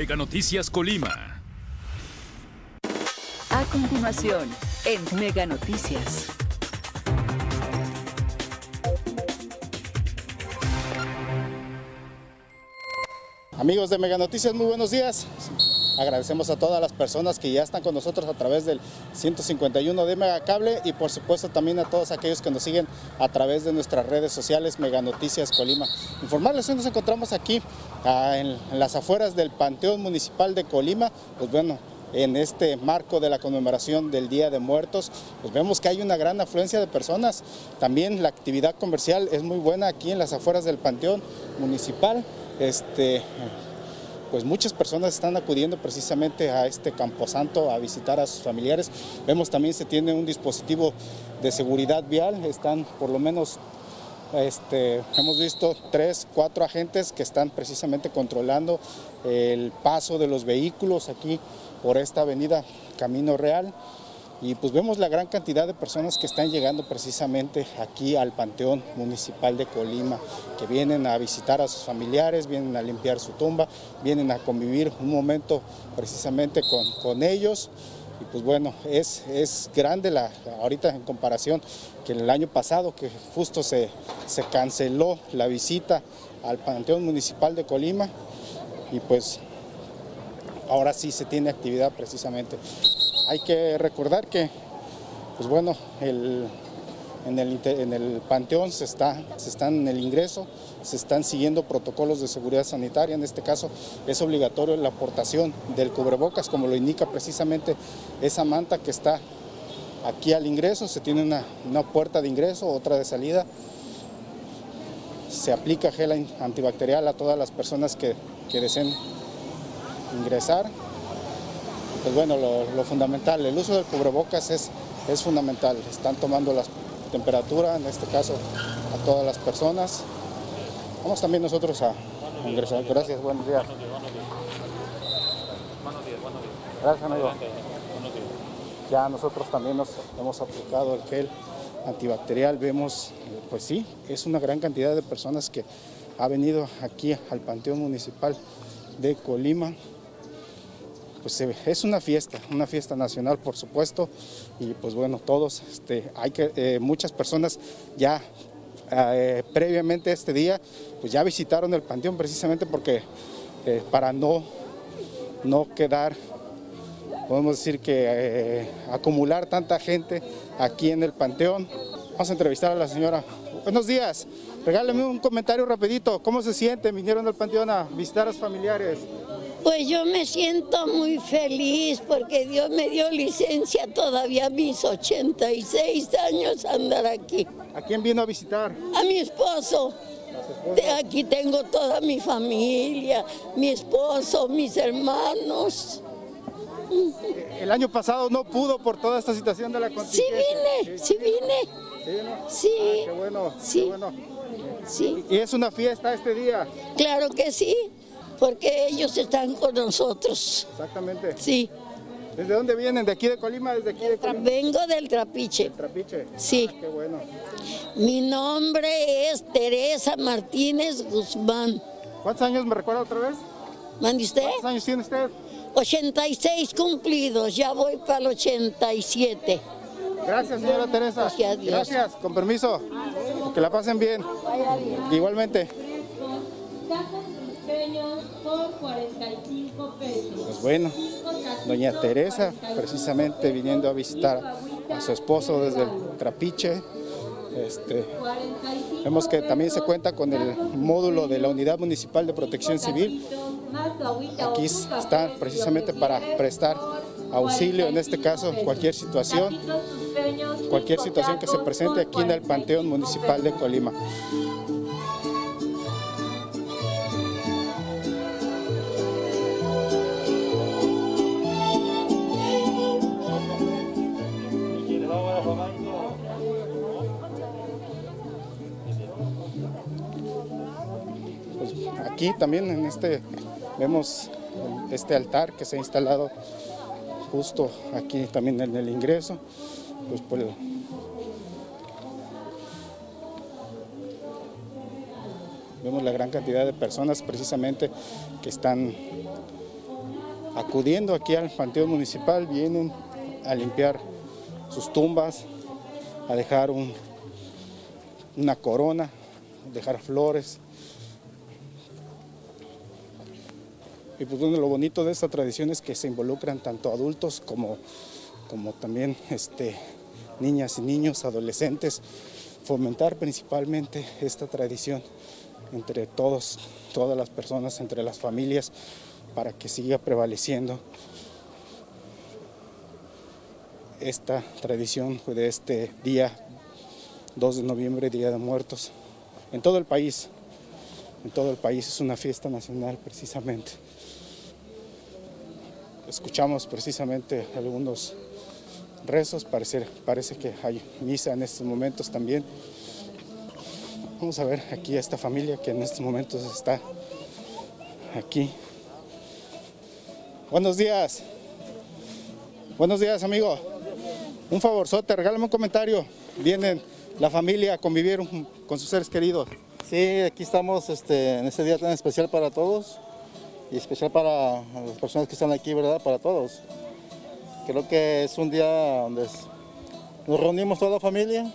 Mega Noticias Colima. A continuación, en Mega Noticias. Amigos de Mega Noticias, muy buenos días. Agradecemos a todas las personas que ya están con nosotros a través del 151 de Mega Cable y por supuesto también a todos aquellos que nos siguen a través de nuestras redes sociales Mega Noticias Colima. Informarles que nos encontramos aquí ah, en las afueras del Panteón Municipal de Colima. Pues bueno, en este marco de la conmemoración del Día de Muertos, pues vemos que hay una gran afluencia de personas. También la actividad comercial es muy buena aquí en las afueras del Panteón Municipal. Este, pues muchas personas están acudiendo precisamente a este camposanto a visitar a sus familiares. Vemos también se tiene un dispositivo de seguridad vial, están por lo menos este, hemos visto tres, cuatro agentes que están precisamente controlando el paso de los vehículos aquí por esta avenida Camino Real y pues vemos la gran cantidad de personas que están llegando precisamente aquí al Panteón Municipal de Colima, que vienen a visitar a sus familiares, vienen a limpiar su tumba, vienen a convivir un momento precisamente con, con ellos. Y pues bueno, es, es grande la, ahorita en comparación que el año pasado, que justo se, se canceló la visita al Panteón Municipal de Colima y pues ahora sí se tiene actividad precisamente. Hay que recordar que, pues bueno, el, en, el, panteón se está, se en el ingreso, se están siguiendo protocolos de seguridad sanitaria, en este caso es obligatorio la aportación del cubrebocas, como lo indica precisamente esa manta que está aquí al ingreso, se tiene una, una puerta de ingreso, otra de salida, se aplica gel antibacterial a todas las personas que, que deseen ingresar. Pues bueno, lo, lo, fundamental, el uso del cubrebocas es, es fundamental. Están tomando la temperatura, en este caso, a todas las personas. Vamos también nosotros a ingresar. Gracias, buenos días. Gracias, amigo. Ya nosotros también nos hemos aplicado el gel antibacterial. Vemos, pues sí, es una gran cantidad de personas que ha venido aquí al Panteón Municipal de Colima pues es una fiesta, una fiesta nacional por supuesto y pues bueno, todos, este, hay que, eh, muchas personas ya eh, previamente este día pues ya visitaron el panteón precisamente porque eh, para no, no quedar, podemos decir que acumular tanta gente aquí en el panteón. Vamos a entrevistar a la señora. Buenos días, regáleme un comentario rapidito, ¿cómo se siente? Vinieron al panteón a visitar a sus familiares. Pues yo me siento muy feliz porque Dios me dio licencia todavía a mis 86 años andar aquí. ¿A quién vino a visitar? A mi esposo. De aquí tengo toda mi familia, mi esposo, mis hermanos. El año pasado no pudo por toda esta situación de la contingencia. Sí vine, sí vine. ¿Sí? Ah, qué bueno, Sí. qué bueno. Sí, ¿Y es una fiesta este día? claro que sí, porque ellos están con nosotros. Exactamente. Sí, ¿Desde dónde vienen? ¿De aquí de Colima? ¿Desde aquí de Colima? vengo del trapiche. Trapiche. Sí. Ah, qué bueno. Mi nombre es Teresa Martínez Guzmán. ¿Cuántos años me recuerda otra vez? ¿Mande usted? ¿Cuántos años tiene usted? 86 cumplidos, ya voy para el 87. Gracias, señora Teresa. Gracias Dios. Gracias, con permiso. Que la pasen bien. Igualmente. Por 45 pesos. Pues bueno, doña Teresa, precisamente viniendo a visitar a su esposo desde el Trapiche. Este, vemos que también se cuenta con el módulo de la Unidad Municipal de Protección Civil. Aquí están precisamente para prestar auxilio, en este caso cualquier situación, cualquier situación que se presente aquí en el Panteón Municipal de Colima. Aquí también en este vemos este altar que se ha instalado justo aquí también en el ingreso, pues vemos la gran cantidad de personas precisamente que están acudiendo aquí al Panteón Municipal, vienen a limpiar sus tumbas, a dejar un- una corona, dejar flores. Y pues bueno, lo bonito de esta tradición es que se involucran tanto adultos como, como también este, niñas y niños, adolescentes, fomentar principalmente esta tradición entre todos, todas las personas, entre las familias, para que siga prevaleciendo esta tradición de este día 2 de noviembre, Día de Muertos, en todo el país. En todo el país es una fiesta nacional precisamente. Escuchamos precisamente algunos rezos, parece, parece que hay misa en estos momentos también. Vamos a ver aquí a esta familia que en estos momentos está aquí. Buenos días. Buenos días, amigo. Un favorzote, regálame un comentario. Vienen la familia a convivir con sus seres queridos. Sí, aquí estamos este, en este día tan especial para todos y especial para las personas que están aquí, ¿verdad? Para todos. Creo que es un día donde nos reunimos toda la familia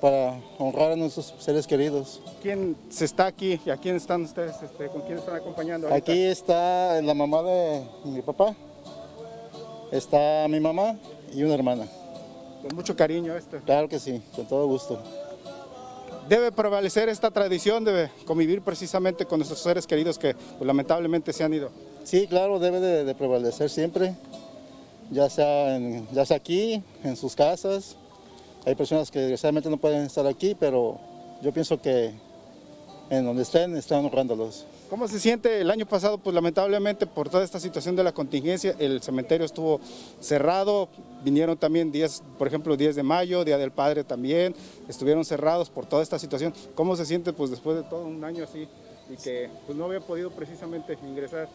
para honrar a nuestros seres queridos. ¿Quién se está aquí y a quién están ustedes, este, con quién están acompañando? ahorita? Aquí está la mamá de mi papá, está mi mamá y una hermana. Con mucho cariño este. Claro que sí, con todo gusto. Debe prevalecer esta tradición, debe convivir precisamente con nuestros seres queridos que pues, lamentablemente se han ido. Sí, claro, debe de, de prevalecer siempre, ya sea, en- ya sea aquí, en sus casas. Hay personas que desgraciadamente no pueden estar aquí, pero yo pienso que en donde estén, están honrándolos. ¿Cómo se siente? El año pasado, pues lamentablemente por toda esta situación de la contingencia, el cementerio estuvo cerrado, vinieron también días, por ejemplo, 10 de mayo, Día del Padre también, estuvieron cerrados por toda esta situación. ¿Cómo se siente pues después de todo un año así y que pues, no había podido precisamente ingresar?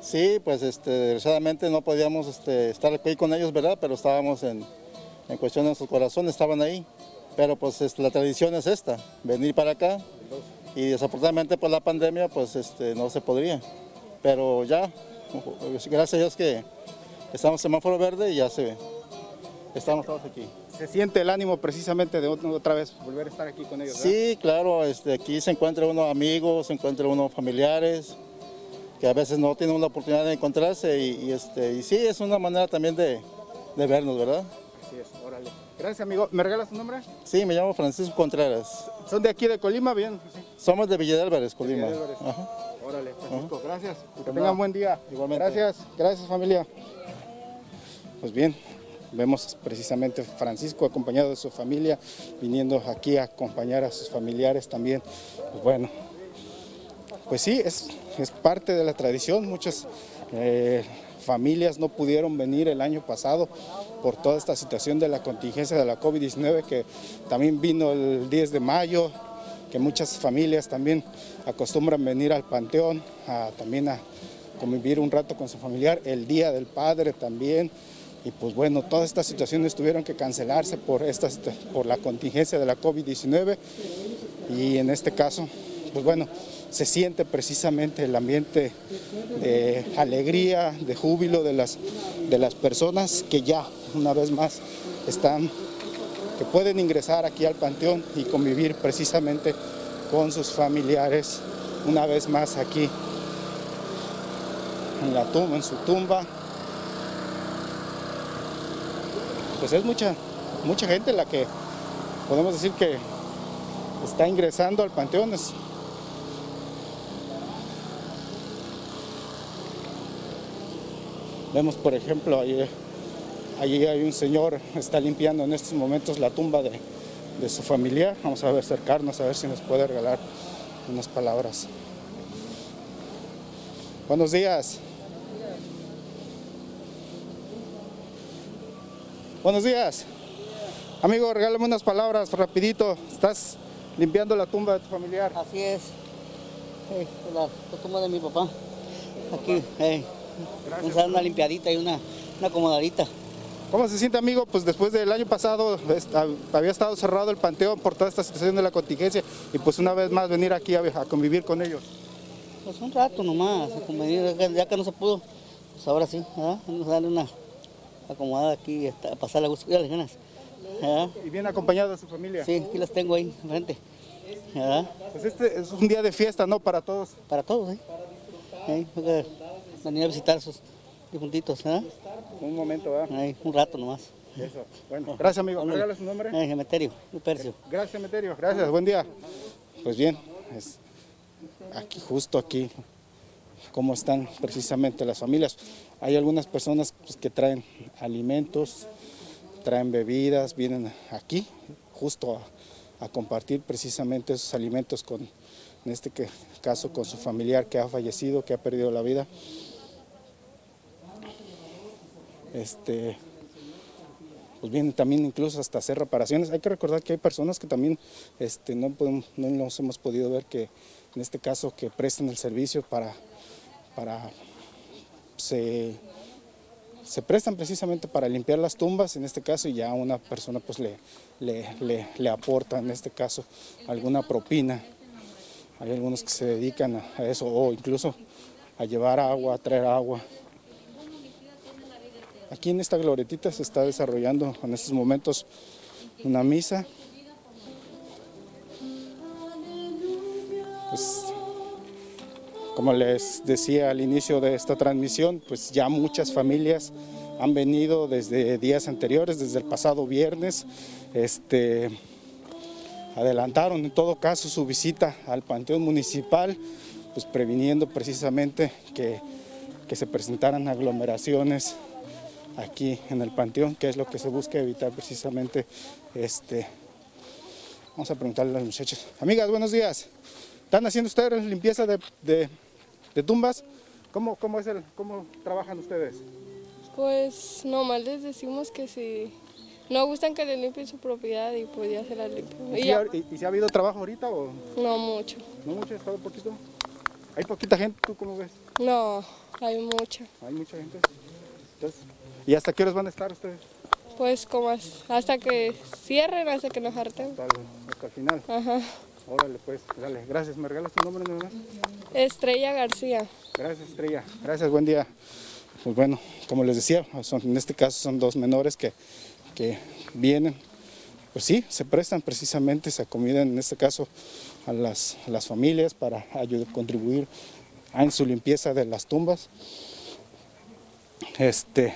Sí, pues este, desgraciadamente no podíamos este, estar aquí con ellos, ¿verdad? Pero estábamos en, cuestión de nuestros corazones, estaban ahí. Pero pues la tradición es esta, venir para acá. Y desafortunadamente por la pandemia pues este, no se podría. Pero ya, gracias a Dios que estamos en semáforo verde y ya se estamos todos aquí. ¿Se siente el ánimo precisamente de ot- otra vez volver a estar aquí con ellos? ¿verdad? Sí, claro, este, aquí se encuentra uno amigos, se encuentra uno familiares, que a veces no tienen la oportunidad de encontrarse y, y, este, y sí, es una manera también de, de vernos, ¿verdad? Gracias, amigo. ¿Me regalas tu nombre? Sí, me llamo Francisco Contreras. ¿Son de aquí de Colima? Bien. Sí. Somos de Villa de Álvarez, Colima. Villa de Álvarez. Ajá. Órale, Francisco, gracias. Que Pues tengan buen día. igualmente. Gracias, gracias familia. Pues bien, vemos precisamente Francisco acompañado de su familia, viniendo aquí a acompañar a sus familiares también. Pues bueno, pues sí, es, es parte de la tradición. Muchas eh, familias no pudieron venir el año pasado por toda esta situación de la contingencia de la COVID-19 que también vino el 10 de mayo, que muchas familias también acostumbran venir al panteón, a- también a convivir un rato con su familiar, el Día del Padre también. Y pues bueno, todas estas situaciones tuvieron que cancelarse por, esta, por la contingencia de la COVID-19 y en este caso, pues bueno, se siente precisamente el ambiente de alegría, de júbilo de las, de las personas que ya una vez más están, que pueden ingresar aquí al panteón y convivir precisamente con sus familiares una vez más aquí en la tumba, en su tumba. Pues es mucha, mucha gente la que podemos decir que está ingresando al panteón. Vemos, por ejemplo, ahí, allí hay un señor, está limpiando en estos momentos la tumba de, de su familiar. Vamos a acercarnos a ver si nos puede regalar unas palabras. Buenos días. Buenos días. Amigo, regálame unas palabras rapidito. Estás limpiando la tumba de tu familiar. Así es. Eh, la, la tumba de mi papá. Aquí, eh, vamos a dar una limpiadita y una, una acomodadita. ¿Cómo se siente, amigo? Pues después del año pasado esta- había estado cerrado el panteón por toda esta situación de la contingencia y pues una vez más venir aquí a, a convivir con ellos. Pues un rato nomás, a convenir, ya que- no se pudo, pues ahora sí, ¿verdad? Vamos a darle una acomodada aquí, a pasar la gusto, ya las ganas. ¿verdad? Y bien acompañado de su familia. Sí, aquí las tengo ahí enfrente. ¿verdad? Pues este es un día de fiesta, ¿no? Para todos. Para todos, ¿eh? Porque venir a visitar sus difuntitos, ¿verdad? Un momento, ¿verdad? Ahí, un rato nomás. Eso. Bueno, gracias, amigo. ¿Me su nombre? Eh, Emeterio, Lupercio. Gracias, Meterio. Gracias, buen día. Pues bien, es aquí, justo aquí, cómo están precisamente las familias. Hay algunas personas pues, que traen alimentos, traen bebidas, vienen aquí justo a, a compartir precisamente esos alimentos con, en este caso, con su familiar que ha fallecido, que ha perdido la vida. Este, pues vienen también incluso hasta hacer reparaciones. Hay que recordar que hay personas que también este, no, no nos hemos podido ver que en este caso que prestan el servicio para, para se, se prestan precisamente para limpiar las tumbas en este caso y ya una persona pues le, le, le- le aporta en este caso alguna propina. Hay algunos que se dedican a- eso o incluso a llevar agua, traer agua. Aquí en esta glorietita se está desarrollando en estos momentos una misa. Pues, como les decía al inicio de esta transmisión, pues ya muchas familias han venido desde días anteriores, desde el pasado viernes. Este, adelantaron en todo caso su visita al Panteón Municipal, pues previniendo precisamente que, que se presentaran aglomeraciones aquí en el panteón, que es lo que se busca evitar precisamente este. Vamos a preguntarle a las muchachas. Amigas, buenos días. ¿Están haciendo ustedes limpieza de, de- de tumbas? ¿Cómo, cómo, es el, ¿Cómo trabajan ustedes? Pues nomás les decimos que si no gustan que le limpien su propiedad y pues ya se la limpian. ¿Y, Y ya, y- y si ha habido trabajo ahorita o no mucho. no mucho? ¿Ha estado poquito? ¿Hay poquita gente? ¿Tú cómo ves? No, hay mucha. Hay mucha gente. Entonces, ¿Y hasta qué horas van a estar ustedes? Pues como as- hasta que cierren, hasta que nos harten. Hasta el, hasta el final. Ajá. Órale, pues, dale. Gracias. ¿Me regalas tu nombre nada más? Estrella García. Gracias, Estrella. Gracias, buen día. Pues bueno, como les decía, son- en este caso son dos menores que, que vienen. Pues sí, se prestan precisamente, se acomidan en este caso a las, a las familias para ayudar, contribuir en su limpieza de las tumbas. Este,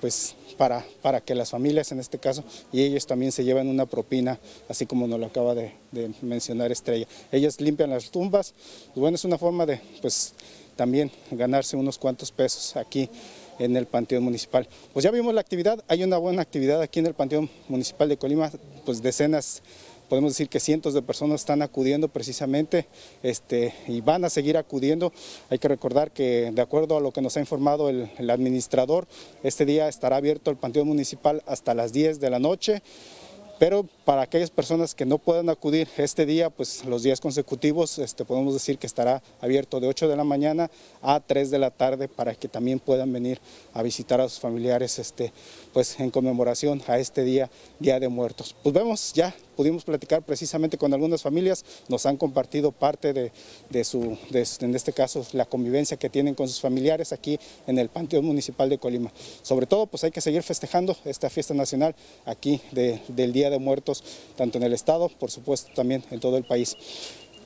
pues para, para que las familias en este caso y ellos también se lleven una propina, así como nos lo acaba de, mencionar Estrella. Ellos limpian las tumbas, bueno, es una forma de pues también ganarse unos cuantos pesos aquí en el Panteón Municipal. Pues ya vimos la actividad, hay una buena actividad aquí en el Panteón Municipal de Colima, pues decenas podemos decir que cientos de personas están acudiendo precisamente este, y van a seguir acudiendo. Hay que recordar que de acuerdo a lo que nos ha informado el, administrador, este día estará abierto el Panteón Municipal hasta las 10 de la noche. Pero para aquellas personas que no puedan acudir este día, pues los días consecutivos, este, podemos decir que estará abierto de 8 de la mañana a 3 de la tarde para que también puedan venir a visitar a sus familiares este, pues, en conmemoración a este día, Día de Muertos. Pues vemos, ya pudimos platicar precisamente con algunas familias, nos han compartido parte de, de su, de, en este caso, la convivencia que tienen con sus familiares aquí en el Panteón Municipal de Colima. Sobre todo, pues hay que seguir festejando esta fiesta nacional aquí de- del Día de Muertos, tanto en el Estado, por supuesto, también en todo el país.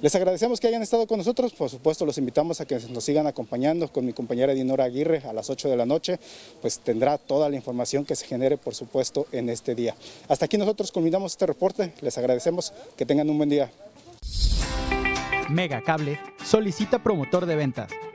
Les agradecemos que hayan estado con nosotros, por supuesto los invitamos a que nos sigan acompañando con mi compañera Dinora Aguirre a las 8 de la noche, pues tendrá toda la información que se genere, por supuesto, en este día. Hasta aquí nosotros culminamos este reporte, les agradecemos, que tengan un buen día. Mega Cable solicita promotor de ventas.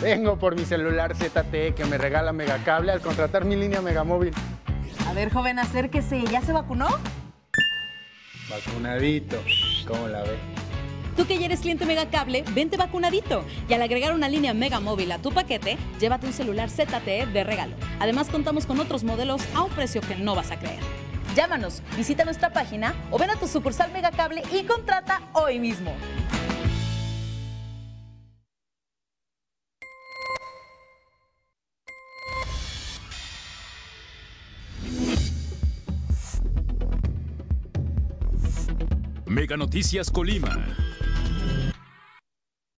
Vengo por mi celular ZTE que me regala Megacable al contratar mi línea Megamóvil. A ver, joven, acérquese. ¿Ya se vacunó? Vacunadito. ¿Cómo la ve? Tú que ya eres cliente Megacable, vente vacunadito. Y al agregar una línea Megamóvil a tu paquete, llévate un celular ZTE de regalo. Además, contamos con otros modelos a un precio que no vas a creer. Llámanos, visita nuestra página o ven a tu sucursal Megacable y contrata hoy mismo. Noticias Colima.